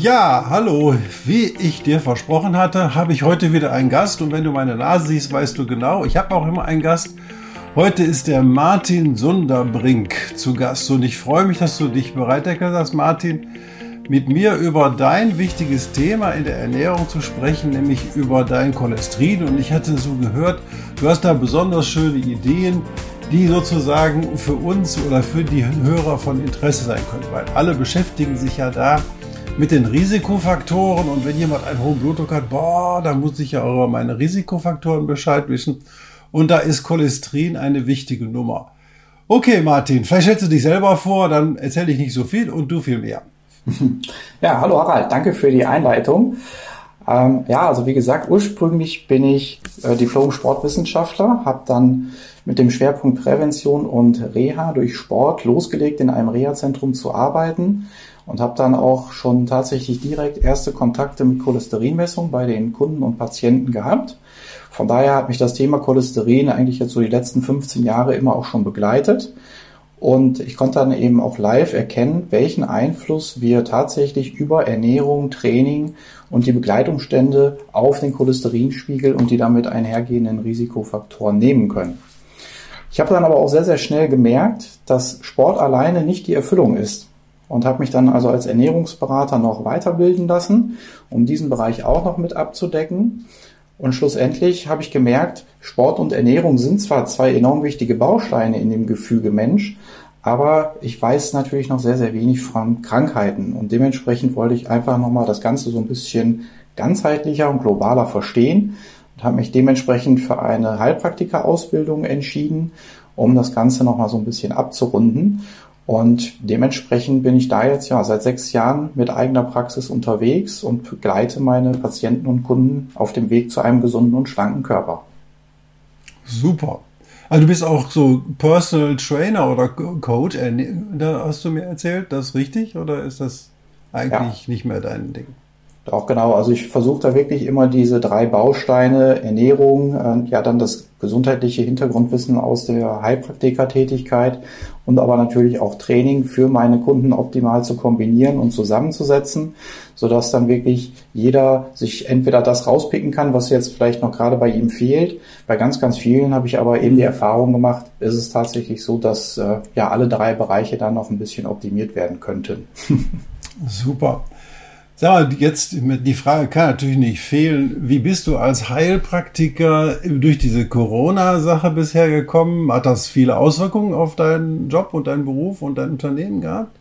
Ja, hallo. Wie ich dir versprochen hatte, habe ich heute wieder einen Gast und wenn du meine Nase siehst, weißt du genau, ich habe auch immer einen Gast. Heute ist der Martin Sunderbrink zu Gast und ich freue mich, dass du dich bereit erklärt hast, Martin, mit mir über dein wichtiges Thema in der Ernährung zu sprechen, nämlich über dein Cholesterin. Und ich hatte so gehört, du hast da besonders schöne Ideen, die sozusagen für uns oder für die Hörer von Interesse sein können, weil alle beschäftigen sich ja da mit den Risikofaktoren und wenn jemand einen hohen Blutdruck hat, boah, da muss ich ja auch über meine Risikofaktoren Bescheid wissen. Und da ist Cholesterin eine wichtige Nummer. Okay, Martin, vielleicht stellst du dich selber vor, dann erzähle ich nicht so viel und du viel mehr. Ja, hallo Harald, danke für die Einleitung. Ähm, ja, also wie gesagt, ursprünglich bin ich äh, Diplom-Sportwissenschaftler, habe dann mit dem Schwerpunkt Prävention und Reha durch Sport losgelegt, in einem Reha-Zentrum zu arbeiten und habe dann auch schon tatsächlich direkt erste Kontakte mit Cholesterinmessung bei den Kunden und Patienten gehabt. Von daher hat mich das Thema Cholesterin eigentlich jetzt so die letzten 15 Jahre immer auch schon begleitet. Und ich konnte dann eben auch live erkennen, welchen Einfluss wir tatsächlich über Ernährung, Training und die Begleitumstände auf den Cholesterinspiegel und die damit einhergehenden Risikofaktoren nehmen können. Ich habe dann aber auch sehr, sehr schnell gemerkt, dass Sport alleine nicht die Erfüllung ist und habe mich dann also als Ernährungsberater noch weiterbilden lassen, um diesen Bereich auch noch mit abzudecken. Und schlussendlich habe ich gemerkt, Sport und Ernährung sind zwar zwei enorm wichtige Bausteine in dem Gefüge Mensch, aber ich weiß natürlich noch sehr, sehr wenig von Krankheiten. Und dementsprechend wollte ich einfach nochmal das Ganze so ein bisschen ganzheitlicher und globaler verstehen und habe mich dementsprechend für eine Heilpraktika-Ausbildung entschieden, um das Ganze nochmal so ein bisschen abzurunden. Und dementsprechend bin ich da jetzt ja seit sechs Jahren mit eigener Praxis unterwegs und begleite meine Patienten und Kunden auf dem Weg zu einem gesunden und schlanken Körper. Super. Also du bist auch so Personal Trainer oder Coach, da hast du mir erzählt, das ist richtig oder ist das eigentlich ja. nicht mehr dein Ding? Auch genau, also ich versuche da wirklich immer diese drei Bausteine, Ernährung, äh, ja dann das gesundheitliche Hintergrundwissen aus der Heilpraktikertätigkeit und aber natürlich auch Training für meine Kunden optimal zu kombinieren und zusammenzusetzen, sodass dann wirklich jeder sich entweder das rauspicken kann, was jetzt vielleicht noch gerade bei ihm fehlt. Bei ganz, ganz vielen habe ich aber eben die Erfahrung gemacht, ist es tatsächlich so, dass äh, ja alle drei Bereiche dann noch ein bisschen optimiert werden könnten. Super. Sag mal, jetzt die Frage kann natürlich nicht fehlen. Wie bist du als Heilpraktiker durch diese Corona-Sache bisher gekommen? Hat das viele Auswirkungen auf deinen Job und deinen Beruf und dein Unternehmen gehabt?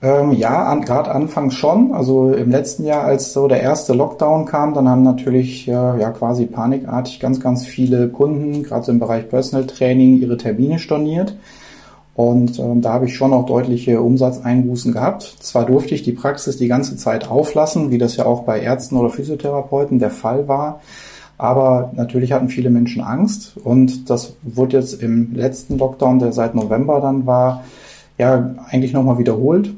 Ähm, ja, an, gerade anfangs schon. Also im letzten Jahr, als so der erste Lockdown kam, dann haben natürlich äh, ja quasi panikartig ganz, ganz viele Kunden, gerade so im Bereich Personal Training, ihre Termine storniert. Und ähm, da habe ich schon auch deutliche Umsatzeinbußen gehabt. Zwar durfte ich die Praxis die ganze Zeit auflassen, wie das ja auch bei Ärzten oder Physiotherapeuten der Fall war. Aber natürlich hatten viele Menschen Angst und das wurde jetzt im letzten Lockdown, der seit November dann war, ja eigentlich nochmal wiederholt.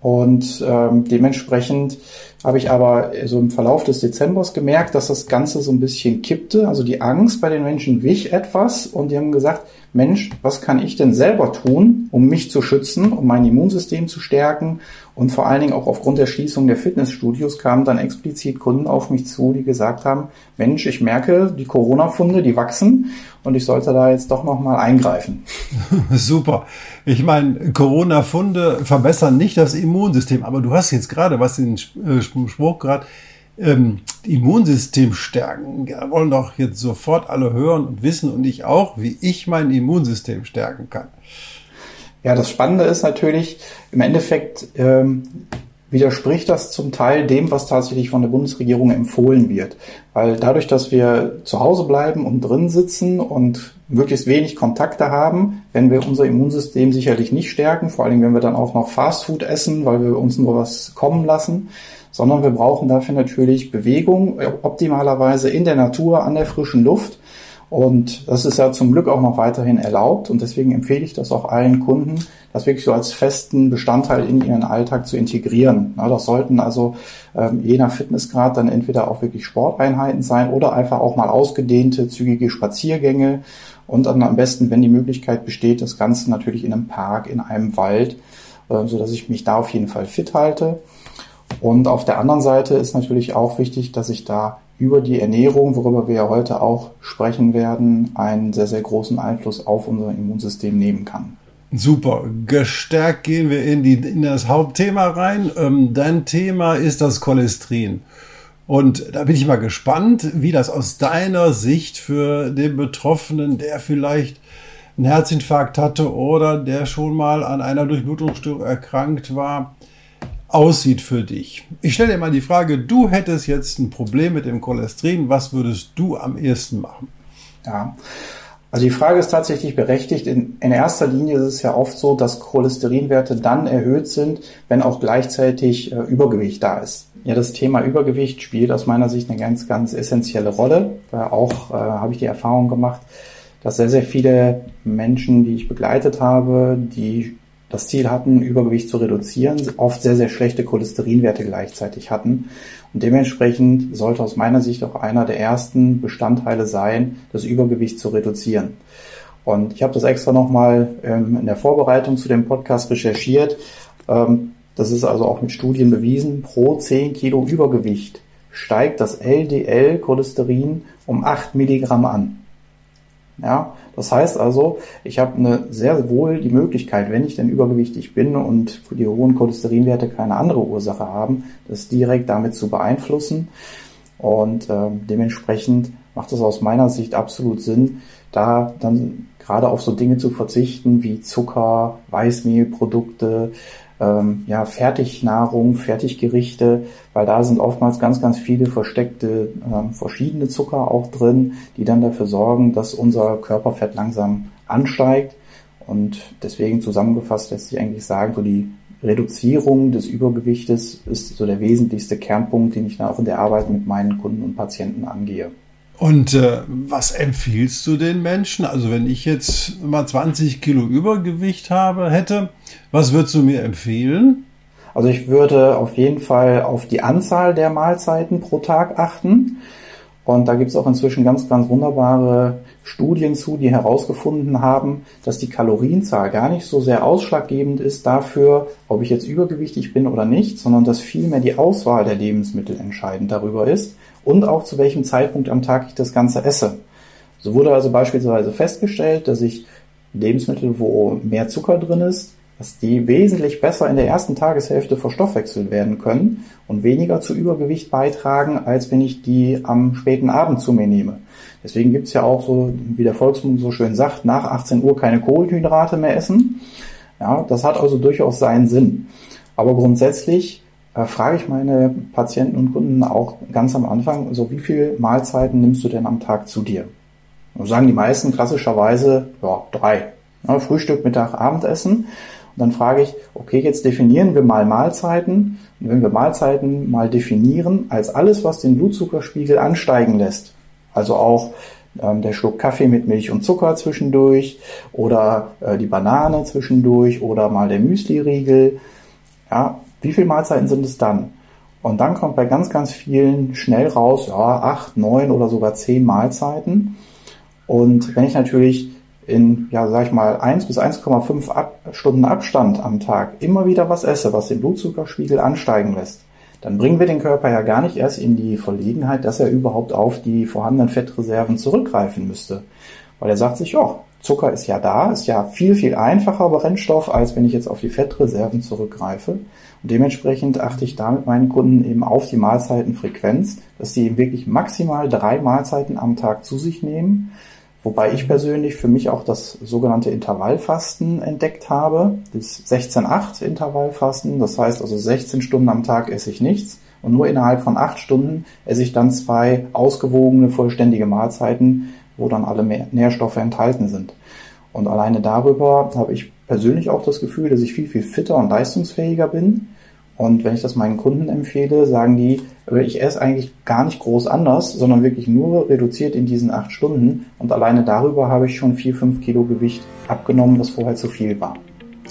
Und ähm, dementsprechend habe ich aber so im Verlauf des Dezembers gemerkt, dass das Ganze so ein bisschen kippte. Also die Angst bei den Menschen wich etwas und die haben gesagt, Mensch, was kann ich denn selber tun, um mich zu schützen, um mein Immunsystem zu stärken? Und vor allen Dingen auch aufgrund der Schließung der Fitnessstudios kamen dann explizit Kunden auf mich zu, die gesagt haben, Mensch, ich merke, die Corona-Funde, die wachsen und ich sollte da jetzt doch nochmal eingreifen. Super. Ich meine, Corona-Funde verbessern nicht das Immunsystem, aber du hast jetzt gerade was in den äh, Spruch gerade ähm, Immunsystem stärken. Ja, wollen doch jetzt sofort alle hören und wissen und ich auch, wie ich mein Immunsystem stärken kann. Ja, das Spannende ist natürlich, im Endeffekt ähm, widerspricht das zum Teil dem, was tatsächlich von der Bundesregierung empfohlen wird. Weil dadurch, dass wir zu Hause bleiben und drin sitzen und möglichst wenig Kontakte haben, wenn wir unser Immunsystem sicherlich nicht stärken, vor allem wenn wir dann auch noch Fastfood essen, weil wir uns nur was kommen lassen, sondern wir brauchen dafür natürlich Bewegung, optimalerweise in der Natur, an der frischen Luft. Und das ist ja zum Glück auch noch weiterhin erlaubt und deswegen empfehle ich das auch allen Kunden, das wirklich so als festen Bestandteil in ihren Alltag zu integrieren. das sollten also ähm, je nach Fitnessgrad dann entweder auch wirklich Sporteinheiten sein oder einfach auch mal ausgedehnte, zügige Spaziergänge und dann am besten, wenn die Möglichkeit besteht, das Ganze natürlich in einem Park, in einem Wald, äh, so dass ich mich da auf jeden Fall fit halte. Und auf der anderen Seite ist natürlich auch wichtig, dass ich da über die Ernährung, worüber wir ja heute auch sprechen werden, einen sehr, sehr großen Einfluss auf unser Immunsystem nehmen kann. Super. Gestärkt gehen wir in, die, in das Hauptthema rein. Ähm, dein Thema ist das Cholesterin. Und da bin ich mal gespannt, wie das aus deiner Sicht für den Betroffenen, der vielleicht einen Herzinfarkt hatte oder der schon mal an einer Durchblutungsstörung erkrankt war, aussieht für dich. Ich stelle dir mal die Frage, du hättest jetzt ein Problem mit dem Cholesterin, was würdest du am ehesten machen? Ja, also die Frage ist tatsächlich berechtigt. In, in erster Linie ist es ja oft so, dass Cholesterinwerte dann erhöht sind, wenn auch gleichzeitig äh, Übergewicht da ist. Ja, das Thema Übergewicht spielt aus meiner Sicht eine ganz, ganz essentielle Rolle. Äh, auch äh, habe ich die Erfahrung gemacht, dass sehr, sehr viele Menschen, die ich begleitet habe, die das Ziel hatten, Übergewicht zu reduzieren, oft sehr, sehr schlechte Cholesterinwerte gleichzeitig hatten. Und dementsprechend sollte aus meiner Sicht auch einer der ersten Bestandteile sein, das Übergewicht zu reduzieren. Und ich habe das extra nochmal ähm, in der Vorbereitung zu dem Podcast recherchiert. Ähm, das ist also auch mit Studien bewiesen. Pro 10 Kilo Übergewicht steigt das LDL-Cholesterin um 8 Milligramm an. Ja, das heißt also, ich habe eine sehr wohl die Möglichkeit, wenn ich denn übergewichtig bin und die hohen Cholesterinwerte keine andere Ursache haben, das direkt damit zu beeinflussen. Und äh, dementsprechend macht es aus meiner Sicht absolut Sinn, da dann gerade auf so Dinge zu verzichten wie Zucker, Weißmehlprodukte, ähm, ja, Fertignahrung, Fertiggerichte, weil da sind oftmals ganz, ganz viele versteckte ähm, verschiedene Zucker auch drin, die dann dafür sorgen, dass unser Körperfett langsam ansteigt. Und deswegen zusammengefasst lässt sich eigentlich sagen, so die Reduzierung des Übergewichtes ist so der wesentlichste Kernpunkt, den ich dann auch in der Arbeit mit meinen Kunden und Patienten angehe. Und äh, was empfiehlst du den Menschen? Also wenn ich jetzt mal 20 Kilo Übergewicht habe, hätte, was würdest du mir empfehlen? Also ich würde auf jeden Fall auf die Anzahl der Mahlzeiten pro Tag achten. Und da gibt es auch inzwischen ganz, ganz wunderbare Studien zu, die herausgefunden haben, dass die Kalorienzahl gar nicht so sehr ausschlaggebend ist dafür, ob ich jetzt übergewichtig bin oder nicht, sondern dass vielmehr die Auswahl der Lebensmittel entscheidend darüber ist und auch zu welchem Zeitpunkt am Tag ich das Ganze esse. So wurde also beispielsweise festgestellt, dass ich Lebensmittel, wo mehr Zucker drin ist, dass die wesentlich besser in der ersten Tageshälfte verstoffwechselt werden können und weniger zu Übergewicht beitragen, als wenn ich die am späten Abend zu mir nehme. Deswegen gibt's ja auch so, wie der Volksmund so schön sagt, nach 18 Uhr keine Kohlenhydrate mehr essen. Ja, das hat also durchaus seinen Sinn. Aber grundsätzlich äh, frage ich meine Patienten und Kunden auch ganz am Anfang, so wie viele Mahlzeiten nimmst du denn am Tag zu dir? Und sagen die meisten klassischerweise, ja, drei. Ja, Frühstück, Mittag, Abendessen. Und dann frage ich, okay, jetzt definieren wir mal Mahlzeiten. Und wenn wir Mahlzeiten mal definieren als alles, was den Blutzuckerspiegel ansteigen lässt, also auch ähm, der Schluck Kaffee mit Milch und Zucker zwischendurch oder äh, die Banane zwischendurch oder mal der Müsli-Riegel, ja, wie viele Mahlzeiten sind es dann? Und dann kommt bei ganz, ganz vielen schnell raus, ja, acht, neun oder sogar zehn Mahlzeiten. Und wenn ich natürlich in, ja, sag ich mal, 1 bis 1,5 Ab Stunden Abstand am Tag immer wieder was esse, was den Blutzuckerspiegel ansteigen lässt, dann bringen wir den Körper ja gar nicht erst in die Verlegenheit, dass er überhaupt auf die vorhandenen Fettreserven zurückgreifen müsste. Weil er sagt sich, ja, Zucker ist ja da, ist ja viel, viel einfacher Brennstoff, als wenn ich jetzt auf die Fettreserven zurückgreife. Und dementsprechend achte ich da mit meinen Kunden eben auf die Mahlzeitenfrequenz, dass die eben wirklich maximal drei Mahlzeiten am Tag zu sich nehmen. Wobei ich persönlich für mich auch das sogenannte Intervallfasten entdeckt habe, das 16-8 Intervallfasten. Das heißt also 16 Stunden am Tag esse ich nichts und nur innerhalb von acht Stunden esse ich dann zwei ausgewogene, vollständige Mahlzeiten, wo dann alle Nährstoffe enthalten sind. Und alleine darüber habe ich persönlich auch das Gefühl, dass ich viel, viel fitter und leistungsfähiger bin Und wenn ich das meinen Kunden empfehle, sagen die, ich esse eigentlich gar nicht groß anders, sondern wirklich nur reduziert in diesen acht Stunden. Und alleine darüber habe ich schon vier, fünf Kilo Gewicht abgenommen, was vorher zu viel war.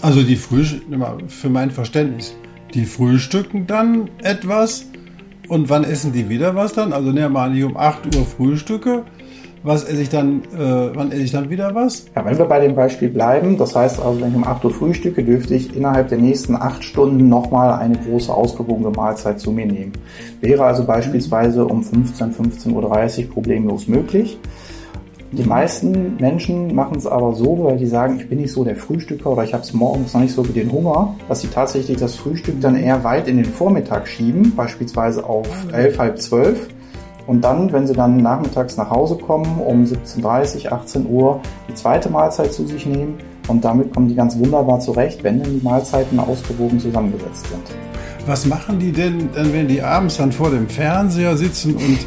Also die Frühstück, für mein Verständnis, die frühstücken dann etwas und wann essen die wieder was dann? Also nehmen wir mal nicht um 8 Uhr Frühstücke was esse ich dann, äh, wann esse ich dann wieder was? Ja, wenn wir bei dem Beispiel bleiben, das heißt also, wenn ich um 8 Uhr frühstücke, dürfte ich innerhalb der nächsten 8 Stunden nochmal eine große ausgewogene Mahlzeit zu mir nehmen. Wäre also beispielsweise um 15, 15.30 Uhr problemlos möglich. Die meisten Menschen machen es aber so, weil die sagen, ich bin nicht so der Frühstücker oder ich habe es morgens noch nicht so wie den Hunger, dass sie tatsächlich das Frühstück dann eher weit in den Vormittag schieben, beispielsweise auf 11, halb 12 und dann, wenn sie dann nachmittags nach Hause kommen, um 17.30, 18 Uhr die zweite Mahlzeit zu sich nehmen. Und damit kommen die ganz wunderbar zurecht, wenn denn die Mahlzeiten ausgewogen zusammengesetzt sind. Was machen die denn, wenn die abends dann vor dem Fernseher sitzen und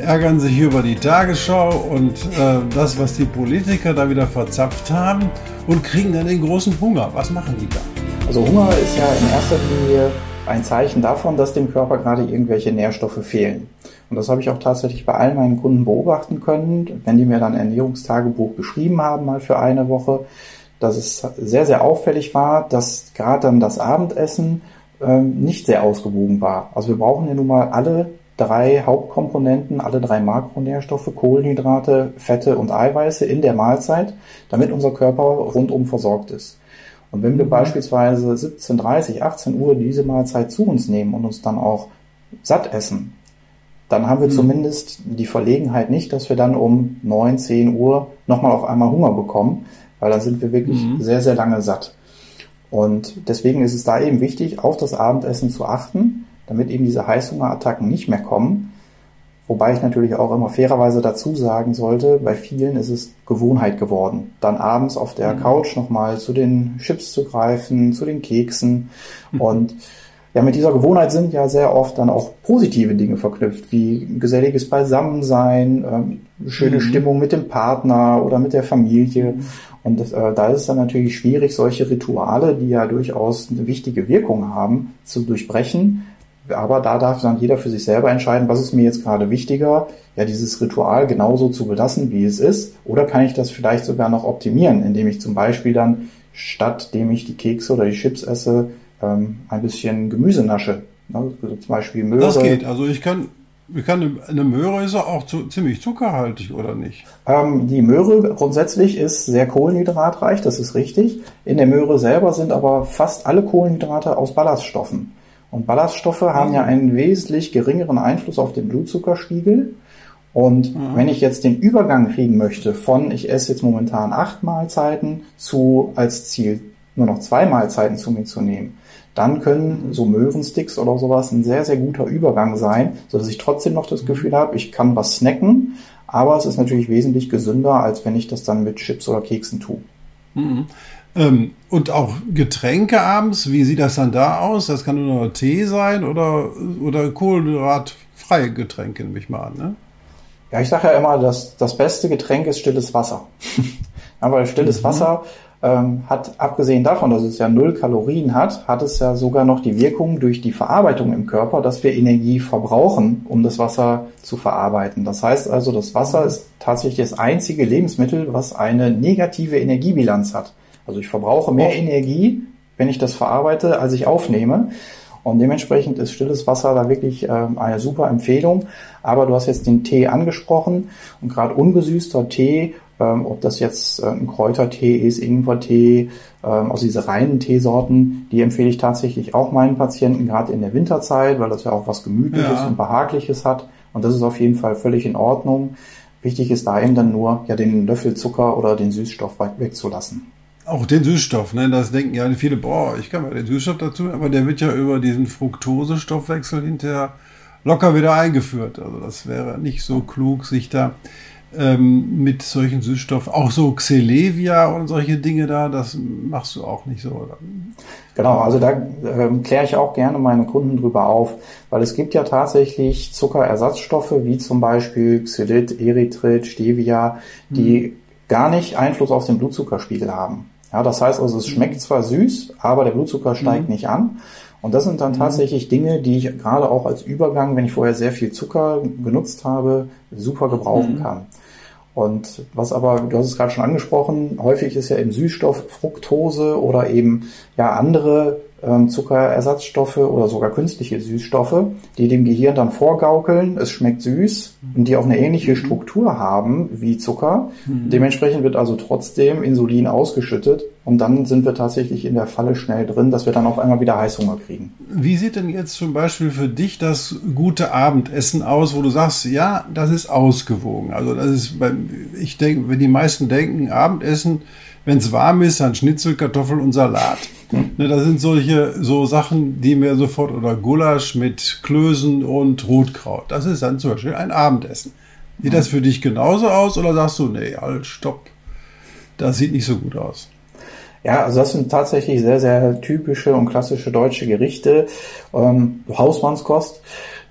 ärgern sich über die Tagesschau und äh, das, was die Politiker da wieder verzapft haben und kriegen dann den großen Hunger? Was machen die da? Also Hunger ist ja in erster Linie ein Zeichen davon, dass dem Körper gerade irgendwelche Nährstoffe fehlen. Und das habe ich auch tatsächlich bei allen meinen Kunden beobachten können, wenn die mir dann ein Ernährungstagebuch geschrieben haben, mal für eine Woche, dass es sehr, sehr auffällig war, dass gerade dann das Abendessen ähm, nicht sehr ausgewogen war. Also wir brauchen ja nun mal alle drei Hauptkomponenten, alle drei Makronährstoffe, Kohlenhydrate, Fette und Eiweiße in der Mahlzeit, damit unser Körper rundum versorgt ist. Und wenn wir mhm. beispielsweise 17, 30, 18 Uhr diese Mahlzeit zu uns nehmen und uns dann auch satt essen, dann haben wir mhm. zumindest die Verlegenheit nicht, dass wir dann um 9, 10 Uhr nochmal auf einmal Hunger bekommen, weil dann sind wir wirklich mhm. sehr, sehr lange satt. Und deswegen ist es da eben wichtig, auf das Abendessen zu achten, damit eben diese Heißhungerattacken nicht mehr kommen. Wobei ich natürlich auch immer fairerweise dazu sagen sollte, bei vielen ist es Gewohnheit geworden, dann abends auf der mhm. Couch nochmal zu den Chips zu greifen, zu den Keksen. Mhm. Und ja, mit dieser Gewohnheit sind ja sehr oft dann auch positive Dinge verknüpft, wie geselliges Beisammensein, ähm, schöne mhm. Stimmung mit dem Partner oder mit der Familie. Mhm. Und äh, da ist es dann natürlich schwierig, solche Rituale, die ja durchaus eine wichtige Wirkung haben, zu durchbrechen, aber da darf dann jeder für sich selber entscheiden, was ist mir jetzt gerade wichtiger, ja, dieses Ritual genauso zu belassen, wie es ist, oder kann ich das vielleicht sogar noch optimieren, indem ich zum Beispiel dann, statt dem ich die Kekse oder die Chips esse, ähm, ein bisschen Gemüse nasche. Also zum Beispiel Möhre. Das geht, also ich kann, ich kann eine Möhre ist auch zu, ziemlich zuckerhaltig, oder nicht? Ähm, die Möhre grundsätzlich ist sehr kohlenhydratreich, das ist richtig. In der Möhre selber sind aber fast alle Kohlenhydrate aus Ballaststoffen. Und Ballaststoffe haben ja einen wesentlich geringeren Einfluss auf den Blutzuckerspiegel. Und mhm. wenn ich jetzt den Übergang kriegen möchte von, ich esse jetzt momentan acht Mahlzeiten zu als Ziel nur noch zwei Mahlzeiten zu mir zu nehmen, dann können so Möhrensticks oder sowas ein sehr, sehr guter Übergang sein, so dass ich trotzdem noch das Gefühl habe, ich kann was snacken, aber es ist natürlich wesentlich gesünder, als wenn ich das dann mit Chips oder Keksen tue. Mhm. Ähm, und auch Getränke abends, wie sieht das dann da aus? Das kann nur noch Tee sein oder, oder kohlenhydratfreie Getränke, nehme ich mal an. Ne? Ja, ich sage ja immer, dass das beste Getränk ist stilles Wasser. Aber stilles mhm. Wasser ähm, hat, abgesehen davon, dass es ja null Kalorien hat, hat es ja sogar noch die Wirkung durch die Verarbeitung im Körper, dass wir Energie verbrauchen, um das Wasser zu verarbeiten. Das heißt also, das Wasser ist tatsächlich das einzige Lebensmittel, was eine negative Energiebilanz hat. Also ich verbrauche mehr Energie, wenn ich das verarbeite, als ich aufnehme. Und dementsprechend ist stilles Wasser da wirklich äh, eine super Empfehlung. Aber du hast jetzt den Tee angesprochen und gerade ungesüßter Tee, ähm, ob das jetzt äh, ein Kräutertee ist, Ingwertee, ähm, aus diese reinen Teesorten, die empfehle ich tatsächlich auch meinen Patienten, gerade in der Winterzeit, weil das ja auch was Gemütliches ja. und Behagliches hat. Und das ist auf jeden Fall völlig in Ordnung. Wichtig ist da eben dann nur, ja, den Löffel Zucker oder den Süßstoff wegzulassen. Auch den Süßstoff, ne? Das denken ja viele, boah, ich kann mal den Süßstoff dazu, aber der wird ja über diesen Fructose-Stoffwechsel hinterher locker wieder eingeführt. Also das wäre nicht so klug, sich da ähm, mit solchen Süßstoffen, auch so Xelevia und solche Dinge da, das machst du auch nicht so, oder? Genau, also da ähm, kläre ich auch gerne meine Kunden drüber auf, weil es gibt ja tatsächlich Zuckerersatzstoffe, wie zum Beispiel Xylit, Erythrit, Stevia, die hm. gar nicht Einfluss auf den Blutzuckerspiegel haben. Ja, das heißt also, es schmeckt zwar süß, aber der Blutzucker steigt mhm. nicht an. Und das sind dann mhm. tatsächlich Dinge, die ich gerade auch als Übergang, wenn ich vorher sehr viel Zucker genutzt habe, super gebrauchen mhm. kann. Und was aber, du hast es gerade schon angesprochen, häufig ist ja im Süßstoff Fructose oder eben ja andere ähm, Zuckerersatzstoffe oder sogar künstliche Süßstoffe, die dem Gehirn dann vorgaukeln, es schmeckt süß und die auch eine ähnliche Struktur haben wie Zucker. Mhm. Dementsprechend wird also trotzdem Insulin ausgeschüttet und dann sind wir tatsächlich in der Falle schnell drin, dass wir dann auf einmal wieder Heißhunger kriegen. Wie sieht denn jetzt zum Beispiel für dich das gute Abendessen aus, wo du sagst, ja, das ist ausgewogen? Also das ist, ich denke, wenn die meisten denken, Abendessen, wenn es warm ist, dann Schnitzel, Kartoffel und Salat. Ne, das sind solche so Sachen, die mir sofort oder Gulasch mit Klößen und Rotkraut. Das ist dann zum Beispiel ein Abendessen. Sieht das für dich genauso aus oder sagst du, nee, halt, stopp, das sieht nicht so gut aus? Ja, also das sind tatsächlich sehr, sehr typische und klassische deutsche Gerichte, ähm, Hausmannskost.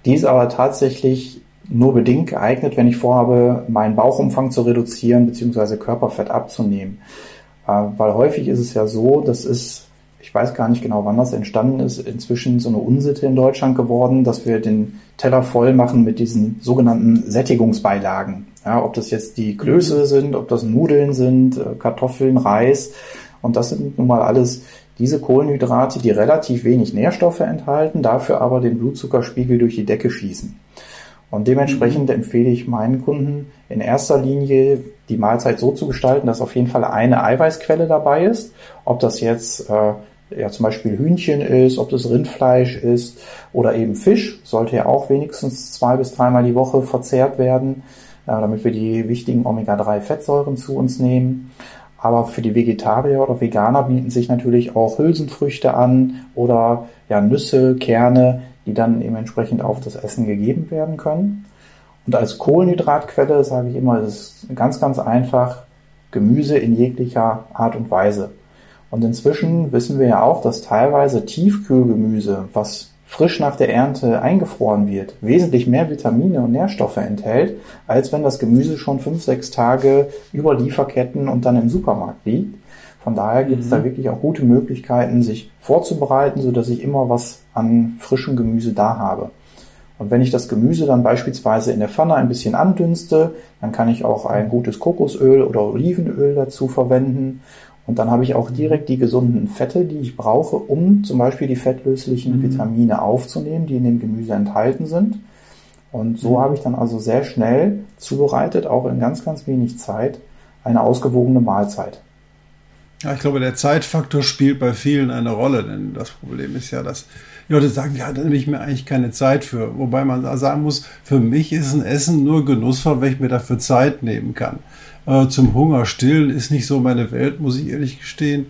Die ist aber tatsächlich nur bedingt geeignet, wenn ich vorhabe, meinen Bauchumfang zu reduzieren bzw. Körperfett abzunehmen. Äh, weil häufig ist es ja so, das ist ich weiß gar nicht genau, wann das entstanden ist, inzwischen so eine Unsitte in Deutschland geworden, dass wir den Teller voll machen mit diesen sogenannten Sättigungsbeilagen. Ja, ob das jetzt die Klöße sind, ob das Nudeln sind, äh, Kartoffeln, Reis. Und das sind nun mal alles diese Kohlenhydrate, die relativ wenig Nährstoffe enthalten, dafür aber den Blutzuckerspiegel durch die Decke schießen. Und dementsprechend mhm. empfehle ich meinen Kunden in erster Linie die Mahlzeit so zu gestalten, dass auf jeden Fall eine Eiweißquelle dabei ist. Ob das jetzt äh, ja zum Beispiel Hühnchen ist, ob das Rindfleisch ist oder eben Fisch, sollte ja auch wenigstens zwei bis dreimal die Woche verzehrt werden, äh, damit wir die wichtigen Omega-3-Fettsäuren zu uns nehmen. Aber für die Vegetarier oder Veganer bieten sich natürlich auch Hülsenfrüchte an oder ja Nüsse, Kerne, die dann eben entsprechend auf das Essen gegeben werden können. Und als Kohlenhydratquelle sage ich immer, es ist ganz, ganz einfach Gemüse in jeglicher Art und Weise. Und inzwischen wissen wir ja auch, dass teilweise Tiefkühlgemüse, was frisch nach der Ernte eingefroren wird, wesentlich mehr Vitamine und Nährstoffe enthält, als wenn das Gemüse schon fünf, sechs Tage über Lieferketten und dann im Supermarkt liegt. Von daher gibt es mhm. da wirklich auch gute Möglichkeiten, sich vorzubereiten, so dass ich immer was an frischem Gemüse da habe. Und wenn ich das Gemüse dann beispielsweise in der Pfanne ein bisschen andünste, dann kann ich auch ein gutes Kokosöl oder Olivenöl dazu verwenden und dann habe ich auch direkt die gesunden Fette, die ich brauche, um zum Beispiel die fettlöslichen mhm. Vitamine aufzunehmen, die in dem Gemüse enthalten sind. Und so mhm. habe ich dann also sehr schnell zubereitet, auch in ganz, ganz wenig Zeit, eine ausgewogene Mahlzeit. Ja, ich glaube, der Zeitfaktor spielt bei vielen eine Rolle, denn das Problem ist ja, dass die Leute sagen, ja, da nehme ich mir eigentlich keine Zeit für. Wobei man sagen muss, für mich ist ein Essen nur genussvoll, wenn ich mir dafür Zeit nehmen kann äh, zum Hunger stillen ist nicht so meine Welt, muss ich ehrlich gestehen,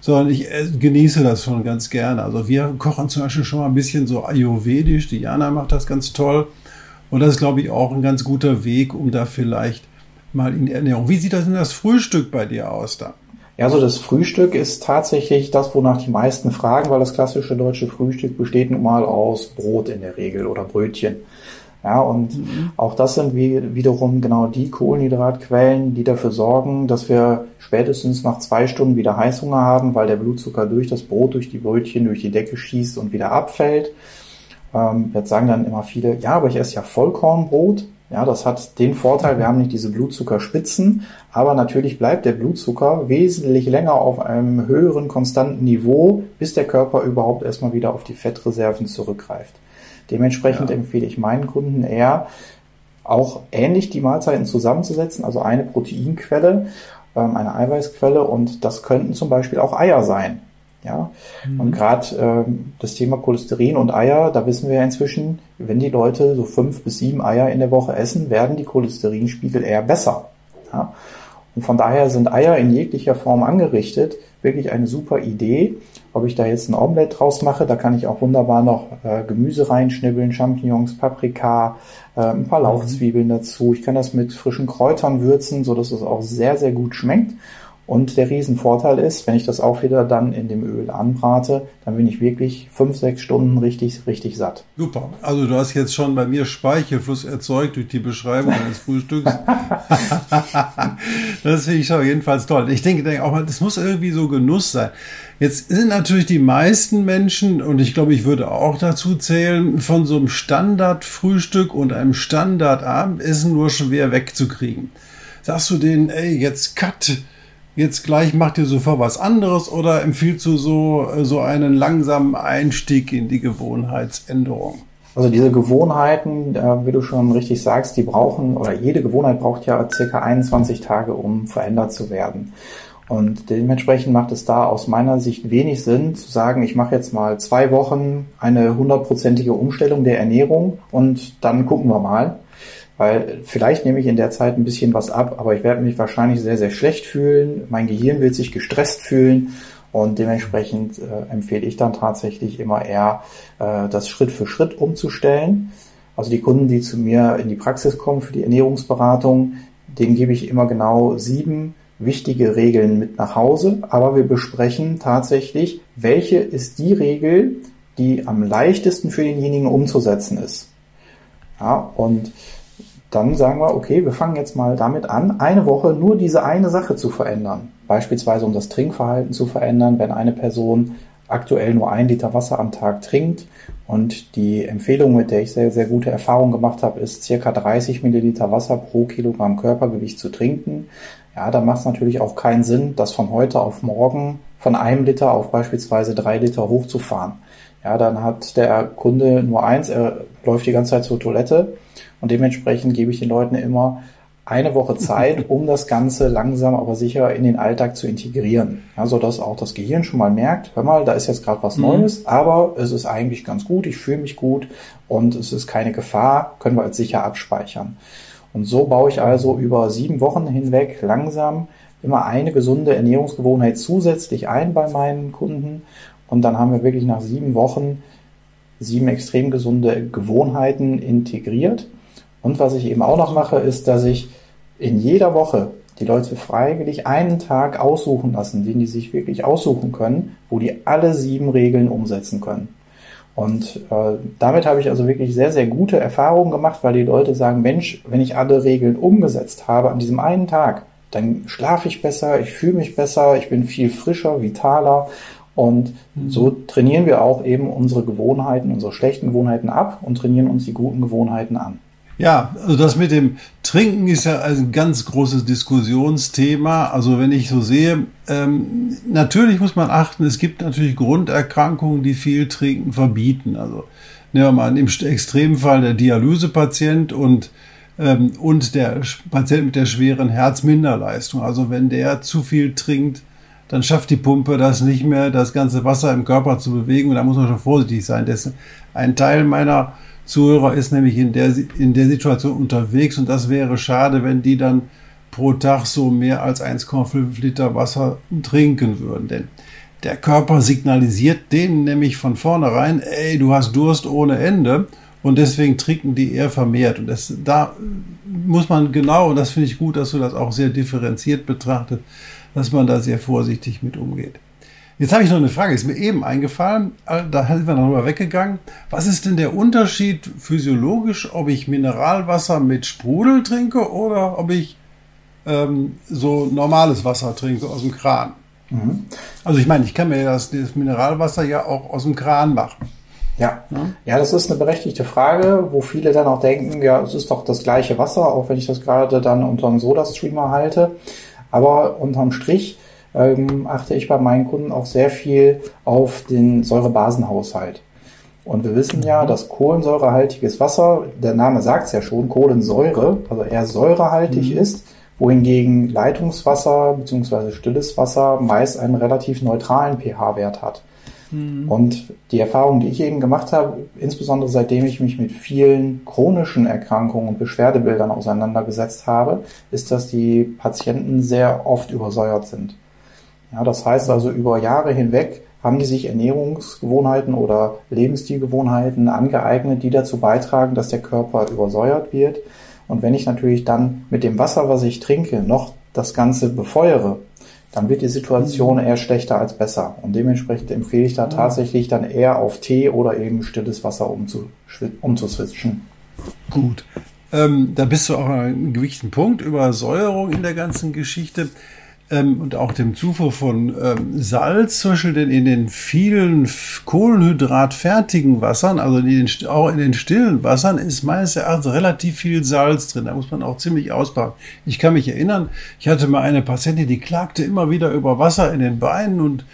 sondern ich äh, genieße das schon ganz gerne. Also wir kochen zum Beispiel schon mal ein bisschen so ayurvedisch, die Jana macht das ganz toll und das ist, glaube ich, auch ein ganz guter Weg, um da vielleicht mal in die Ernährung. Wie sieht das denn das Frühstück bei dir aus da? Ja, so das Frühstück ist tatsächlich das, wonach die meisten fragen, weil das klassische deutsche Frühstück besteht nun mal aus Brot in der Regel oder Brötchen. Ja, und mhm. auch das sind wie, wiederum genau die Kohlenhydratquellen, die dafür sorgen, dass wir spätestens nach zwei Stunden wieder Heißhunger haben, weil der Blutzucker durch das Brot, durch die Brötchen, durch die Decke schießt und wieder abfällt. Ähm, jetzt sagen dann immer viele, ja, aber ich esse ja Vollkornbrot. Ja, das hat den Vorteil, wir haben nicht diese Blutzuckerspitzen, aber natürlich bleibt der Blutzucker wesentlich länger auf einem höheren konstanten Niveau, bis der Körper überhaupt erstmal wieder auf die Fettreserven zurückgreift. Dementsprechend ja. empfehle ich meinen Kunden eher, auch ähnlich die Mahlzeiten zusammenzusetzen, also eine Proteinquelle, ähm, eine Eiweißquelle und das könnten zum Beispiel auch Eier sein. Ja, mhm. und gerade ähm, das Thema Cholesterin und Eier, da wissen wir ja inzwischen, wenn die Leute so fünf bis sieben Eier in der Woche essen, werden die Cholesterinspiegel eher besser. Ja? Und von daher sind Eier in jeglicher Form angerichtet wirklich eine super Idee. Ob ich da jetzt ein Omelette draus mache, da kann ich auch wunderbar noch äh, Gemüse reinschnibbeln, Champignons, Paprika, äh, ein paar mhm. Lauchzwiebeln dazu. Ich kann das mit frischen Kräutern würzen, so dass es auch sehr, sehr gut schmeckt. Und der Riesenvorteil ist, wenn ich das auch wieder dann in dem Öl anbrate, dann bin ich wirklich fünf, sechs Stunden richtig, richtig satt. Super. Also du hast jetzt schon bei mir Speichelfluss erzeugt durch die Beschreibung deines Frühstücks. das finde ich schon jedenfalls toll. Ich denke, denke auch, das muss irgendwie so Genuss sein. Jetzt sind natürlich die meisten Menschen, und ich glaube, ich würde auch dazu zählen, von so einem Standardfrühstück und einem Standardabendessen nur schwer wegzukriegen. Sagst du denen, ey, jetzt cut, jetzt gleich macht ihr sofort was anderes oder empfiehlst du so, so einen langsamen Einstieg in die Gewohnheitsänderung? Also diese Gewohnheiten, äh, wie du schon richtig sagst, die brauchen, oder jede Gewohnheit braucht ja circa 21 Tage, um verändert zu werden. Und dementsprechend macht es da aus meiner Sicht wenig Sinn zu sagen, ich mache jetzt mal zwei Wochen eine hundertprozentige Umstellung der Ernährung und dann gucken wir mal. Weil vielleicht nehme ich in der Zeit ein bisschen was ab, aber ich werde mich wahrscheinlich sehr, sehr schlecht fühlen. Mein Gehirn wird sich gestresst fühlen. Und dementsprechend äh, empfehle ich dann tatsächlich immer eher, äh, das Schritt für Schritt umzustellen. Also die Kunden, die zu mir in die Praxis kommen für die Ernährungsberatung, denen gebe ich immer genau sieben wichtige Regeln mit nach Hause. Aber wir besprechen tatsächlich, welche ist die Regel, die am leichtesten für denjenigen umzusetzen ist. Ja, und dann sagen wir, okay, wir fangen jetzt mal damit an, eine Woche nur diese eine Sache zu verändern. Beispielsweise um das Trinkverhalten zu verändern, wenn eine Person aktuell nur ein Liter Wasser am Tag trinkt und die Empfehlung, mit der ich sehr, sehr gute Erfahrungen gemacht habe, ist circa 30 Milliliter Wasser pro Kilogramm Körpergewicht zu trinken. Ja, dann macht es natürlich auch keinen Sinn, das von heute auf morgen von einem Liter auf beispielsweise drei Liter hochzufahren. Ja, dann hat der Kunde nur eins, er läuft die ganze Zeit zur Toilette und dementsprechend gebe ich den Leuten immer eine Woche Zeit, um das Ganze langsam aber sicher in den Alltag zu integrieren. Ja, sodass auch das Gehirn schon mal merkt, hör mal, da ist jetzt gerade was mhm. Neues, aber es ist eigentlich ganz gut, ich fühle mich gut und es ist keine Gefahr, können wir als sicher abspeichern. Und so baue ich also über sieben Wochen hinweg langsam immer eine gesunde Ernährungsgewohnheit zusätzlich ein bei meinen Kunden. Und dann haben wir wirklich nach sieben Wochen sieben extrem gesunde Gewohnheiten integriert. Und was ich eben auch noch mache, ist, dass ich in jeder Woche die Leute freiwillig einen Tag aussuchen lassen, den die sich wirklich aussuchen können, wo die alle sieben Regeln umsetzen können. Und äh, damit habe ich also wirklich sehr, sehr gute Erfahrungen gemacht, weil die Leute sagen, Mensch, wenn ich alle Regeln umgesetzt habe an diesem einen Tag, dann schlafe ich besser, ich fühle mich besser, ich bin viel frischer, vitaler. Und mhm. so trainieren wir auch eben unsere Gewohnheiten, unsere schlechten Gewohnheiten ab und trainieren uns die guten Gewohnheiten an. Ja, also das mit dem Trinken ist ja ein ganz großes Diskussionsthema. Also wenn ich so sehe, ähm, natürlich muss man achten, es gibt natürlich Grunderkrankungen, die viel Trinken verbieten. Also nehmen wir mal an, im Extremfall der Dialysepatient und ähm, und der Patient mit der schweren Herzminderleistung. Also wenn der zu viel trinkt, dann schafft die Pumpe das nicht mehr, das ganze Wasser im Körper zu bewegen. Und da muss man schon vorsichtig sein. Das ein Teil meiner Zuhörer ist nämlich in der, in der Situation unterwegs und das wäre schade, wenn die dann pro Tag so mehr als 1,5 Liter Wasser trinken würden. Denn der Körper signalisiert denen nämlich von vornherein, ey, du hast Durst ohne Ende und deswegen trinken die eher vermehrt. Und das, da muss man genau, und das finde ich gut, dass du das auch sehr differenziert betrachtet, dass man da sehr vorsichtig mit umgeht. Jetzt habe ich noch eine Frage, ist mir eben eingefallen, äh, da sind wir darüber weggegangen. Was ist denn der Unterschied physiologisch, ob ich Mineralwasser mit Sprudel trinke oder ob ich ähm, so normales Wasser trinke aus dem Kran? Mhm. Also ich meine, ich kann mir das, das, Mineralwasser ja auch aus dem Kran machen. Ja. ja, ja, das ist eine berechtigte Frage, wo viele dann auch denken, ja, es ist doch das gleiche Wasser, auch wenn ich das gerade dann unter einem Soda-Streamer halte. Aber unterm Strich ähm, achte ich bei meinen Kunden auch sehr viel auf den Säurebasenhaushalt. Und wir wissen ja, mhm. dass kohlensäurehaltiges Wasser, der Name sagt es ja schon, Kohlensäure, also eher säurehaltig mhm. ist, wohingegen Leitungswasser bzw. stilles Wasser meist einen relativ neutralen pH-Wert hat. Mhm. Und die Erfahrung, die ich eben gemacht habe, insbesondere seitdem ich mich mit vielen chronischen Erkrankungen und Beschwerdebildern auseinandergesetzt habe, ist, dass die Patienten sehr oft übersäuert sind. Ja, das heißt also, über Jahre hinweg haben die sich Ernährungsgewohnheiten oder Lebensstilgewohnheiten angeeignet, die dazu beitragen, dass der Körper übersäuert wird. Und wenn ich natürlich dann mit dem Wasser, was ich trinke, noch das Ganze befeuere, dann wird die Situation eher schlechter als besser. Und dementsprechend empfehle ich da tatsächlich dann eher auf Tee oder eben stilles Wasser umzuswitchen. Gut. Ähm, da bist du auch an einem gewichtigen Punkt. Übersäuerung in der ganzen Geschichte ähm, und auch dem Zufuhr von ähm, Salz, zum Beispiel denn in den vielen kohlenhydratfertigen Wassern, also in den, auch in den stillen Wassern, ist meines Erachtens relativ viel Salz drin. Da muss man auch ziemlich ausbauen. Ich kann mich erinnern, ich hatte mal eine Patientin, die klagte immer wieder über Wasser in den Beinen und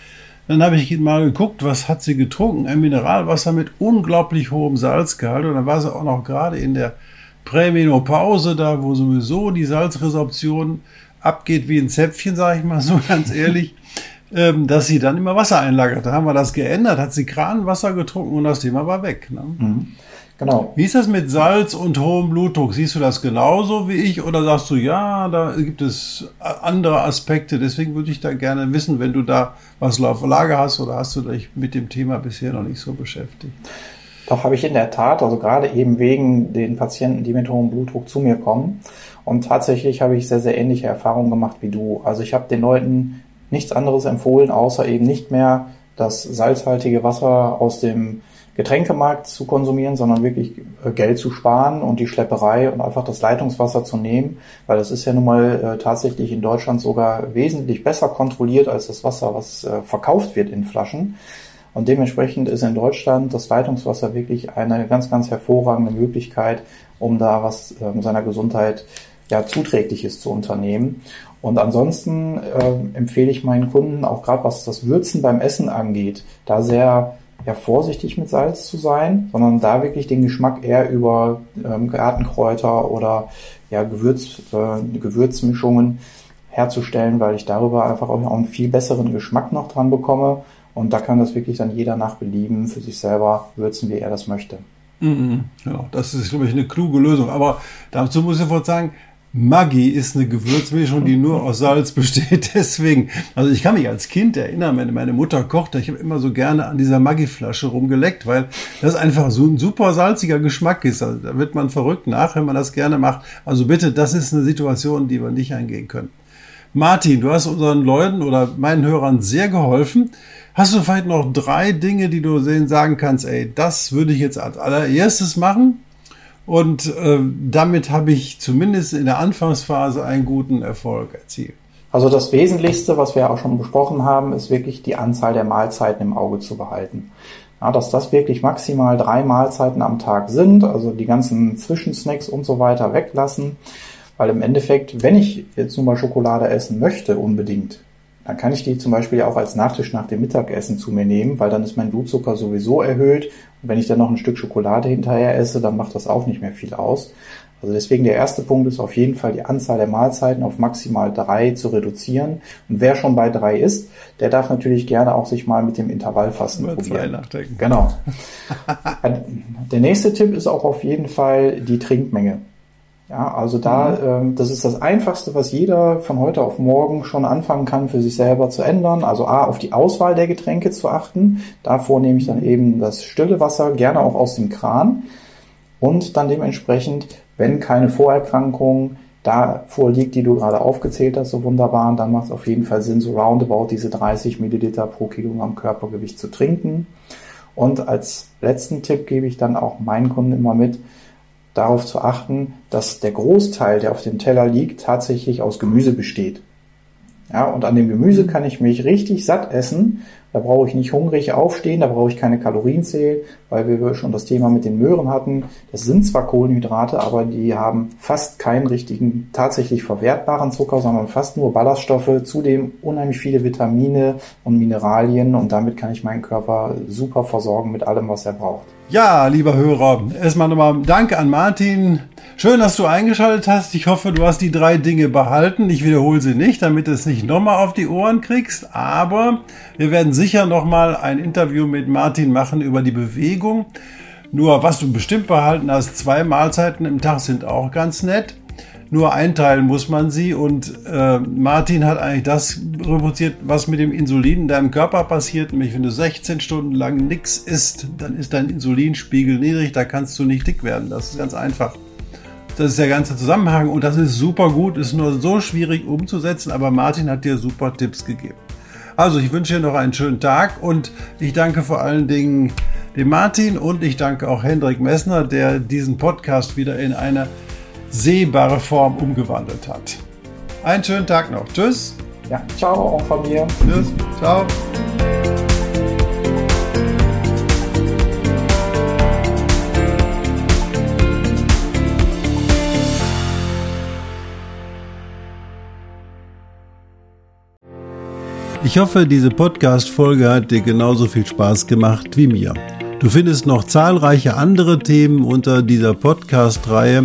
dann habe ich mal geguckt, was hat sie getrunken? Ein Mineralwasser mit unglaublich hohem Salzgehalt. Und dann war sie auch noch gerade in der Prämenopause, da wo sowieso die Salzresorption abgeht wie ein Zäpfchen, sage ich mal so ganz ehrlich, ähm, dass sie dann immer Wasser einlagert. Da haben wir das geändert, hat sie Kranenwasser getrunken und das Thema war weg. Ne? Mhm. Genau. Wie ist das mit Salz und hohem Blutdruck? Siehst du das genauso wie ich oder sagst du, ja, da gibt es andere Aspekte? Deswegen würde ich da gerne wissen, wenn du da was auf Lager hast oder hast du dich mit dem Thema bisher noch nicht so beschäftigt? Doch, habe ich in der Tat, also gerade eben wegen den Patienten, die mit hohem Blutdruck zu mir kommen. Und tatsächlich habe ich sehr, sehr ähnliche Erfahrungen gemacht wie du. Also ich habe den Leuten nichts anderes empfohlen, außer eben nicht mehr das salzhaltige Wasser aus dem Getränkemarkt zu konsumieren, sondern wirklich äh, Geld zu sparen und die Schlepperei und einfach das Leitungswasser zu nehmen, weil das ist ja nun mal äh, tatsächlich in Deutschland sogar wesentlich besser kontrolliert als das Wasser, was äh, verkauft wird in Flaschen. Und dementsprechend ist in Deutschland das Leitungswasser wirklich eine ganz, ganz hervorragende Möglichkeit, um da was ähm, seiner Gesundheit ja zuträgliches zu unternehmen. Und ansonsten äh, empfehle ich meinen Kunden auch gerade was das Würzen beim Essen angeht, da sehr ja, vorsichtig mit Salz zu sein, sondern da wirklich den Geschmack eher über ähm, Gartenkräuter oder ja, Gewürz, äh, Gewürzmischungen herzustellen, weil ich darüber einfach auch einen viel besseren Geschmack noch dran bekomme und da kann das wirklich dann jeder nach Belieben für sich selber würzen, wie er das möchte. Mhm. Ja, das ist, glaube ich, eine kluge Lösung. Aber dazu muss ich sofort sagen, Maggi ist eine Gewürzmischung, die nur aus Salz besteht. Deswegen, also ich kann mich als Kind erinnern, wenn meine Mutter kochte, ich habe immer so gerne an dieser Maggi-Flasche rumgeleckt, weil das einfach so ein super salziger Geschmack ist. Also da wird man verrückt nach, wenn man das gerne macht. Also bitte, das ist eine Situation, die wir nicht eingehen können. Martin, du hast unseren Leuten oder meinen Hörern sehr geholfen. Hast du vielleicht noch drei Dinge, die du sehen sagen kannst, ey, das würde ich jetzt als allererstes machen? Und äh, damit habe ich zumindest in der Anfangsphase einen guten Erfolg erzielt. Also das Wesentlichste, was wir auch schon besprochen haben, ist wirklich die Anzahl der Mahlzeiten im Auge zu behalten. Ja, dass das wirklich maximal drei Mahlzeiten am Tag sind, also die ganzen Zwischensnacks und so weiter weglassen. Weil im Endeffekt, wenn ich jetzt nun mal Schokolade essen möchte, unbedingt, dann kann ich die zum Beispiel auch als Nachtisch nach dem Mittagessen zu mir nehmen, weil dann ist mein Blutzucker sowieso erhöht. Und wenn ich dann noch ein Stück Schokolade hinterher esse, dann macht das auch nicht mehr viel aus. Also deswegen der erste Punkt ist auf jeden Fall die Anzahl der Mahlzeiten auf maximal drei zu reduzieren. Und wer schon bei drei ist, der darf natürlich gerne auch sich mal mit dem Intervallfasten Über probieren. nachdenken. Genau. der nächste Tipp ist auch auf jeden Fall die Trinkmenge. Ja, also da, mhm. ähm, das ist das Einfachste, was jeder von heute auf morgen schon anfangen kann, für sich selber zu ändern. Also A, auf die Auswahl der Getränke zu achten. Davor nehme ich dann eben das stille Wasser, gerne auch aus dem Kran. Und dann dementsprechend, wenn keine Vorerkrankung da vorliegt, die du gerade aufgezählt hast, so wunderbar, dann macht es auf jeden Fall Sinn, so roundabout diese 30 Milliliter pro Kilogramm Körpergewicht zu trinken. Und als letzten Tipp gebe ich dann auch meinen Kunden immer mit, darauf zu achten, dass der Großteil, der auf dem Teller liegt, tatsächlich aus Gemüse besteht. Ja, und an dem Gemüse kann ich mich richtig satt essen. Da brauche ich nicht hungrig aufstehen, da brauche ich keine Kalorien zählen, weil wir schon das Thema mit den Möhren hatten. Das sind zwar Kohlenhydrate, aber die haben fast keinen richtigen, tatsächlich verwertbaren Zucker, sondern fast nur Ballaststoffe, zudem unheimlich viele Vitamine und Mineralien und damit kann ich meinen Körper super versorgen mit allem, was er braucht. Ja, lieber Hörer, erstmal nochmal Danke an Martin. Schön, dass du eingeschaltet hast. Ich hoffe, du hast die drei Dinge behalten. Ich wiederhole sie nicht, damit du es nicht nochmal auf die Ohren kriegst. Aber wir werden sicher nochmal ein Interview mit Martin machen über die Bewegung. Nur was du bestimmt behalten hast, zwei Mahlzeiten im Tag sind auch ganz nett nur einteilen muss man sie. Und äh, Martin hat eigentlich das reproduziert, was mit dem Insulin in deinem Körper passiert. Nämlich, wenn du 16 Stunden lang nichts isst, dann ist dein Insulinspiegel niedrig, da kannst du nicht dick werden. Das ist ganz einfach das ist der ganze Zusammenhang und das ist super gut, ist nur so schwierig umzusetzen, aber Martin hat dir super Tipps gegeben. Also ich wünsche dir noch einen schönen Tag und ich danke vor allen Dingen dem Martin und ich danke auch Hendrik Messner, der diesen Podcast wieder in eine sehbare Form umgewandelt hat. Einen schönen Tag noch. Tschüss. Ja, ciao auch von mir. Tschüss. Ciao. Ich hoffe, diese Podcast-Folge hat dir genauso viel Spaß gemacht wie mir. Du findest noch zahlreiche andere Themen unter dieser Podcast-Reihe,